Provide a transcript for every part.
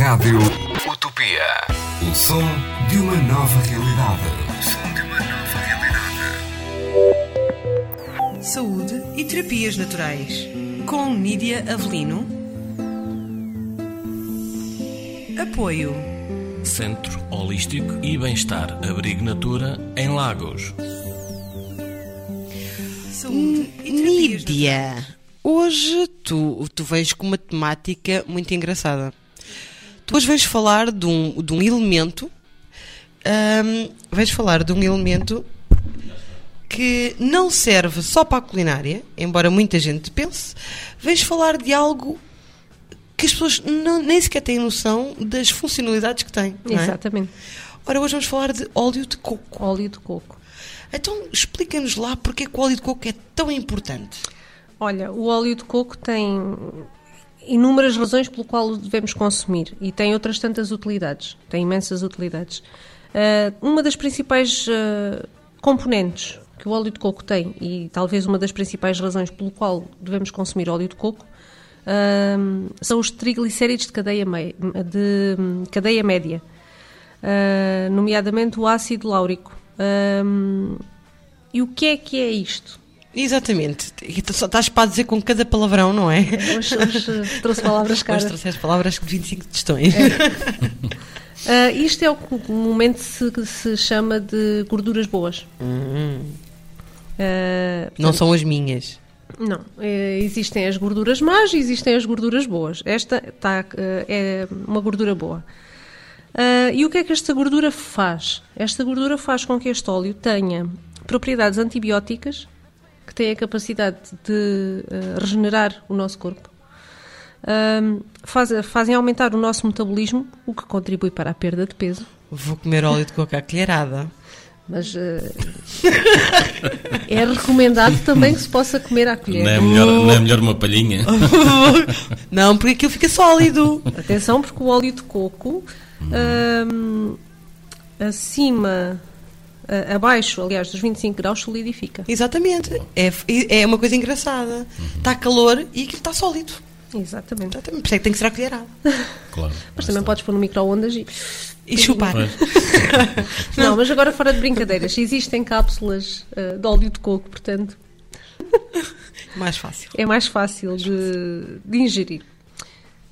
Rádio Utopia. O som de uma nova realidade. O som de uma nova realidade. Saúde e terapias naturais. Com Nídia Avelino. Apoio. Centro Holístico e Bem-Estar Abrigo Natura em Lagos. Saúde e terapias Nídia, hoje tu, tu vens com uma temática muito engraçada. Tu hoje vais falar de um, de um elemento, ahm, vais falar de um elemento que não serve só para a culinária, embora muita gente pense, vais falar de algo que as pessoas não- nem sequer têm noção das funcionalidades que tem. é? Exatamente. Ora, hoje vamos falar de óleo de coco. Óleo de coco. Então, explica-nos lá porque é que o óleo de coco é tão importante. Olha, o óleo de coco tem inúmeras razões pelo qual o devemos consumir e tem outras tantas utilidades. Tem imensas utilidades. Ah, uma das principais ah, componentes que o óleo de coco tem e talvez uma das principais razões pelo qual devemos consumir óleo de coco ah, são os triglicéridos de cadeia, de, hum, cadeia média, Ah, nomeadamente o ácido láurico. E o que é que é isto? Exatamente. E tu só estás para dizer com cada palavrão, não é? Hoje, hoje trouxe palavras Hoje caras. trouxeste palavras com 25 testões. Ah, isto é o que comumente se, se chama de gorduras boas. Ah, Não são as minhas. não, eh, existem as gorduras más e existem as gorduras boas. Esta tá, é uma gordura boa. Ah, e o que é que esta gordura faz? Esta gordura faz com que este óleo tenha propriedades antibióticas que têm a capacidade de eh, regenerar o nosso corpo. Ahm, faz- fazem aumentar o nosso metabolismo, o que contribui para a perda de peso. Vou comer óleo de coco à colherada. Mas eh, é recomendado também que se possa comer à colher. Não é melhor, não é melhor uma palhinha? Não, porque aquilo fica sólido. Atenção, porque o óleo de coco, hum, acima, a- abaixo, aliás, dos 25 graus, solidifica. Exatamente. É, é uma coisa engraçada. Está calor e aquilo está sólido. Exatamente. Exatamente. Por isso é que tem que ser à colherada. Claro. Mas também podes pôr no micro-ondas e. E chupar. Não, mas agora fora de brincadeiras, existem cápsulas eh, de óleo de coco, portanto Mais fácil. é mais fácil de, de ingerir.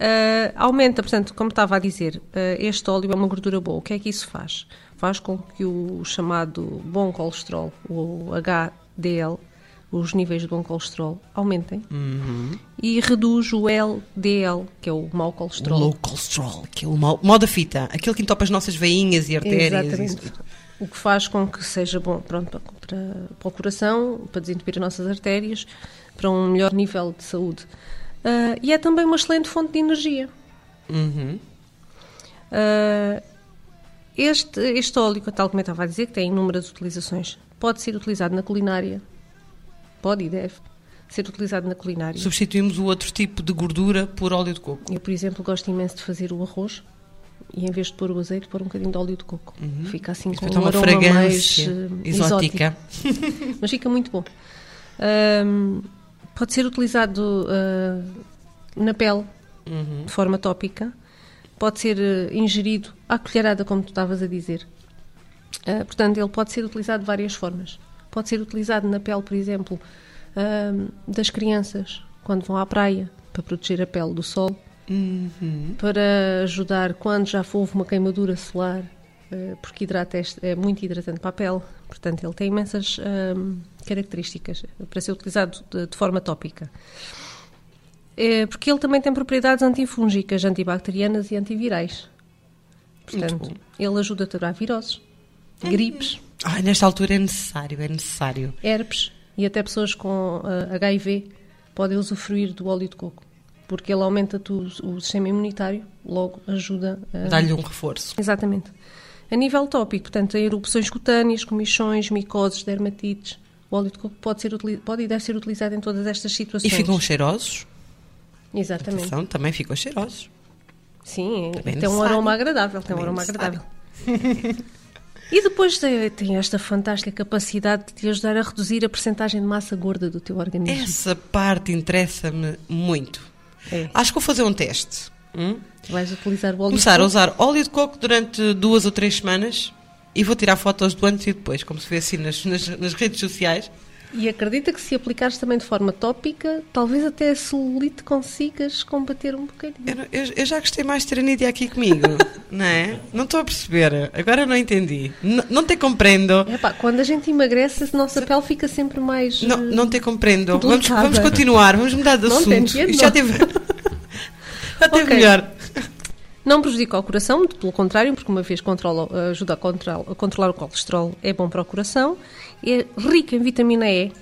Ah, aumenta, portanto, como estava a dizer, ah, este óleo é uma gordura boa. O que é que isso faz? Faz com que o chamado bom colesterol, o HDL, os níveis de bom colesterol, aumentem e reduz o LDL, que é o mau O colesterol. low cholesterol. Aquele mal, mal da fita. Aquele que entopa as nossas veinhas e artérias. e Exatamente. tudo. O que faz com que seja bom pronto, para, para, para o coração, para desentupir as nossas artérias, para um melhor nível de saúde. Ah, e é também uma excelente fonte de energia. Uhum. Ah, este, este óleo, tal como eu estava a dizer, que tem inúmeras utilizações, pode ser utilizado na culinária, pode e deve ser utilizado na culinária. Substituímos o outro tipo de gordura por óleo de coco. Eu, por exemplo, gosto imenso de fazer o arroz e em vez de pôr o azeite, pôr um bocadinho de óleo de coco. Fica assim com Então um uma aroma mais fragrância eh, exótica. exótico. Mas fica muito bom. Ahm, pode ser utilizado ah, na pele, Uhum. de forma tópica. Pode ser eh, ingerido à colherada, como tu estavas a dizer. Ah, portanto, ele pode ser utilizado de várias formas. Pode ser utilizado na pele, por exemplo, das crianças, quando vão à praia, para proteger a pele do sol. Uhum. Para ajudar quando já houve uma queimadura solar, porque hidrata é muito hidratante para a pele. Portanto, ele tem imensas ahm, características para ser utilizado de, de forma tópica. É, porque ele também tem propriedades antifúngicas, antibacterianas e antivirais. Portanto, ele ajuda a curar viroses, gripes, Ai, nesta altura é necessário, é necessário. herpes e até pessoas com ah, HIV podem usufruir do óleo de coco. Porque ele aumenta tu- o sistema imunitário, logo ajuda a Dá-lhe um reforço. Exatamente. A nível tópico, portanto, tem erupções cutâneas, comichões, micoses, dermatites. O óleo de coco pode, ser, pode e deve ser utilizado em todas estas E situações. ficam cheirosos. Exatamente. Atenção, também ficam cheirosos. Sim, Também tem um aroma agradável. Tem um aroma agradável. E depois tem, tem esta fantástica capacidade de te ajudar a reduzir a percentagem de massa gorda do teu organismo. Essa parte interessa-me muito. É. Acho que vou fazer um teste. Vais utilizar o óleo Começar a usar óleo de coco durante duas ou três semanas e vou tirar fotos do antes e depois, como se vê assim nas, nas, nas redes sociais. E acredita que se aplicares também de forma tópica, talvez até a celulite consigas combater um bocadinho. Eu, eu- eu já gostei mais de ter a Nídia aqui comigo, não é? Não estou a perceber, agora não entendi. N- não te compreendo. Epá, quando a gente emagrece, a nossa pele fica sempre mais. Não, eh, não te compreendo. Vamos, Delicada. vamos continuar, vamos mudar de Não assunto. Isto já teve. já teve Ok. melhor. Não prejudica o coração, muito pelo contrário, porque uma vez controla, ajuda a, controlar, a controlar o colesterol, é bom para o coração. É rico em vitamina E,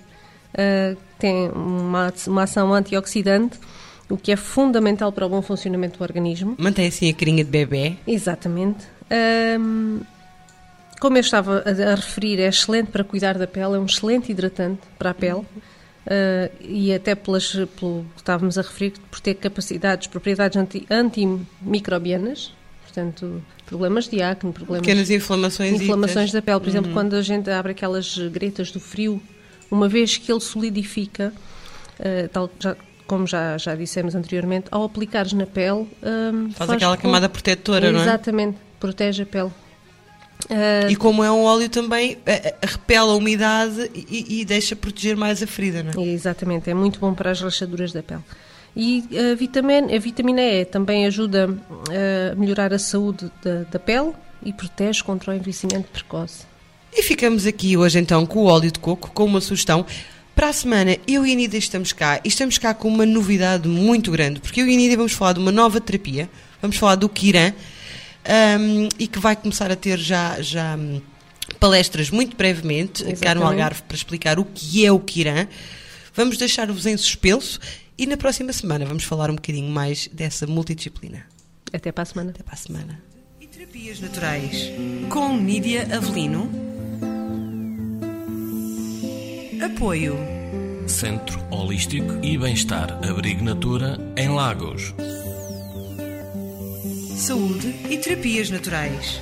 eh, tem uma, uma ação antioxidante, o que é fundamental para o bom funcionamento do organismo. Mantém assim a carinha de bebê. Exatamente. Ahm, como eu estava a referir, é excelente para cuidar da pele, é um excelente hidratante para a pele. Ah, e até pelas, pelo que estávamos a referir, por ter capacidades, propriedades anti- antimicrobianas, portanto, problemas de acne, problemas Pequenas inflamações. inflamações da pele. Por exemplo, quando a gente abre aquelas gretas do frio, uma vez que ele solidifica, eh, tal, já- como já, já dissemos anteriormente, ao aplicares na pele... ehm, Faz aquela com- camada protetora, não é? Exatamente, protege a pele. Eh, E como é um óleo também, eh, repele a umidade e, e deixa proteger mais a ferida, não é? Exatamente, é muito bom para as rachaduras da pele. E a vitamina, a vitamina E também ajuda eh, a melhorar a saúde da, da pele e protege contra o envelhecimento precoce. E ficamos aqui hoje então com o óleo de coco, com uma sugestão. Para a semana, eu e a Nídia estamos cá e estamos cá com uma novidade muito grande, porque eu e a Nídia vamos falar de uma nova terapia, vamos falar do Kiran, hum, e que vai começar a ter já, já hum, palestras muito brevemente, cá no. Algarve, para explicar o que é o Kiran. Vamos deixar-vos em suspenso e na próxima semana vamos falar um bocadinho mais dessa multidisciplina. Até para a semana. Até para a semana. E terapias naturais. Com Nídia Avelino. Apoio. Centro Holístico e Bem-Estar Abrigo Natura em Lagos. Saúde e terapias naturais.